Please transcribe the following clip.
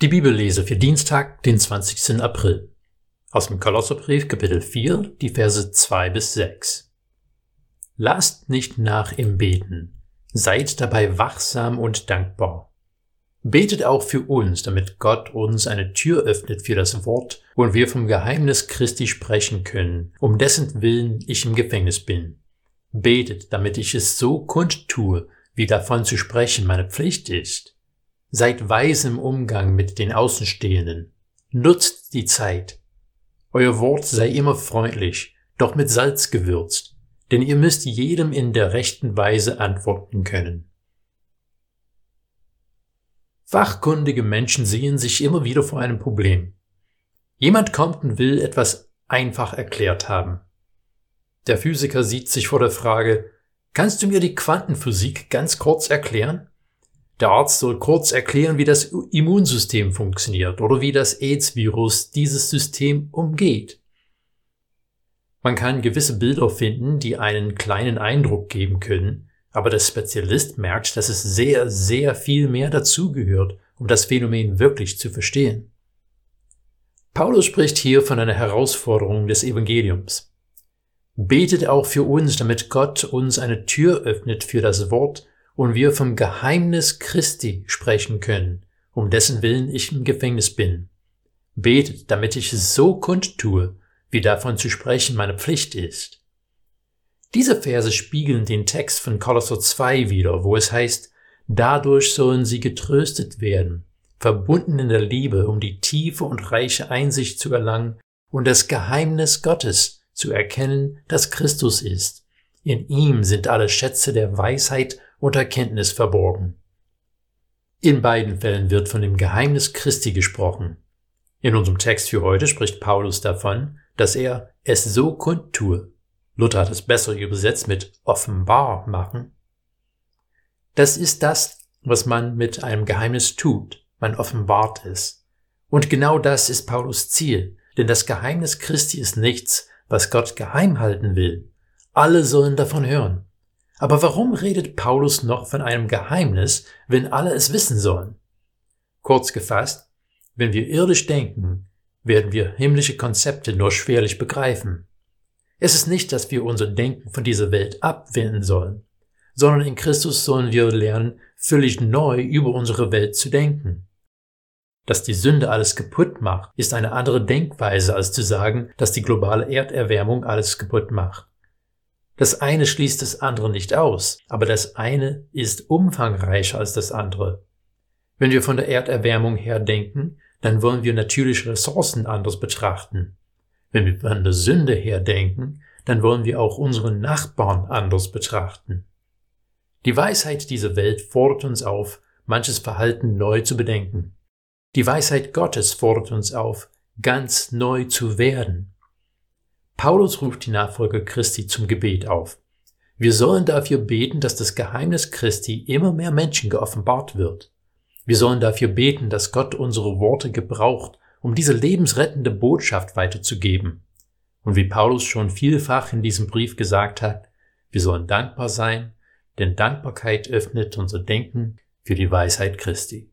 Die Bibellese für Dienstag, den 20. April. Aus dem Kolosserbrief Kapitel 4, die Verse 2 bis 6. Lasst nicht nach im Beten, seid dabei wachsam und dankbar. Betet auch für uns, damit Gott uns eine Tür öffnet für das Wort und wir vom Geheimnis Christi sprechen können, um dessen Willen ich im Gefängnis bin. Betet, damit ich es so kundtue, wie davon zu sprechen meine Pflicht ist Seid weise im Umgang mit den Außenstehenden. Nutzt die Zeit. Euer Wort sei immer freundlich, doch mit Salz gewürzt, denn ihr müsst jedem in der rechten Weise antworten können. Fachkundige Menschen sehen sich immer wieder vor einem Problem. Jemand kommt und will etwas einfach erklärt haben. Der Physiker sieht sich vor der Frage, kannst du mir die Quantenphysik ganz kurz erklären? Der Arzt soll kurz erklären, wie das Immunsystem funktioniert oder wie das AIDS-Virus dieses System umgeht. Man kann gewisse Bilder finden, die einen kleinen Eindruck geben können, aber der Spezialist merkt, dass es sehr, sehr viel mehr dazugehört, um das Phänomen wirklich zu verstehen. Paulus spricht hier von einer Herausforderung des Evangeliums. Betet auch für uns, damit Gott uns eine Tür öffnet für das Wort und wir vom Geheimnis Christi sprechen können, um dessen Willen ich im Gefängnis bin. Betet, damit ich es so kundtue, wie davon zu sprechen meine Pflicht ist. Diese Verse spiegeln den Text von Kolosser 2 wider, wo es heißt, dadurch sollen sie getröstet werden, verbunden in der Liebe, um die tiefe und reiche Einsicht zu erlangen und das Geheimnis Gottes zu erkennen, das Christus ist. In ihm sind alle Schätze der Weisheit und Erkenntnis verborgen. In beiden Fällen wird von dem Geheimnis Christi gesprochen. In unserem Text für heute spricht Paulus davon, dass er es so kundtue. Luther hat es besser übersetzt mit offenbar machen. Das ist das, was man mit einem Geheimnis tut. Man offenbart es. Und genau das ist Paulus Ziel, denn das Geheimnis Christi ist nichts, was Gott geheim halten will. Alle sollen davon hören. Aber warum redet Paulus noch von einem Geheimnis, wenn alle es wissen sollen? Kurz gefasst, wenn wir irdisch denken, werden wir himmlische Konzepte nur schwerlich begreifen. Es ist nicht, dass wir unser Denken von dieser Welt abwenden sollen, sondern in Christus sollen wir lernen, völlig neu über unsere Welt zu denken. Dass die Sünde alles kaputt macht, ist eine andere Denkweise als zu sagen, dass die globale Erderwärmung alles kaputt macht. Das eine schließt das andere nicht aus, aber das eine ist umfangreicher als das andere. Wenn wir von der Erderwärmung her denken, dann wollen wir natürliche Ressourcen anders betrachten. Wenn wir von der Sünde her denken, dann wollen wir auch unsere Nachbarn anders betrachten. Die Weisheit dieser Welt fordert uns auf, manches Verhalten neu zu bedenken. Die Weisheit Gottes fordert uns auf, ganz neu zu werden. Paulus ruft die Nachfolger Christi zum Gebet auf. Wir sollen dafür beten, dass das Geheimnis Christi immer mehr Menschen geoffenbart wird. Wir sollen dafür beten, dass Gott unsere Worte gebraucht, um diese lebensrettende Botschaft weiterzugeben. Und wie Paulus schon vielfach in diesem Brief gesagt hat, wir sollen dankbar sein, denn Dankbarkeit öffnet unser Denken für die Weisheit Christi.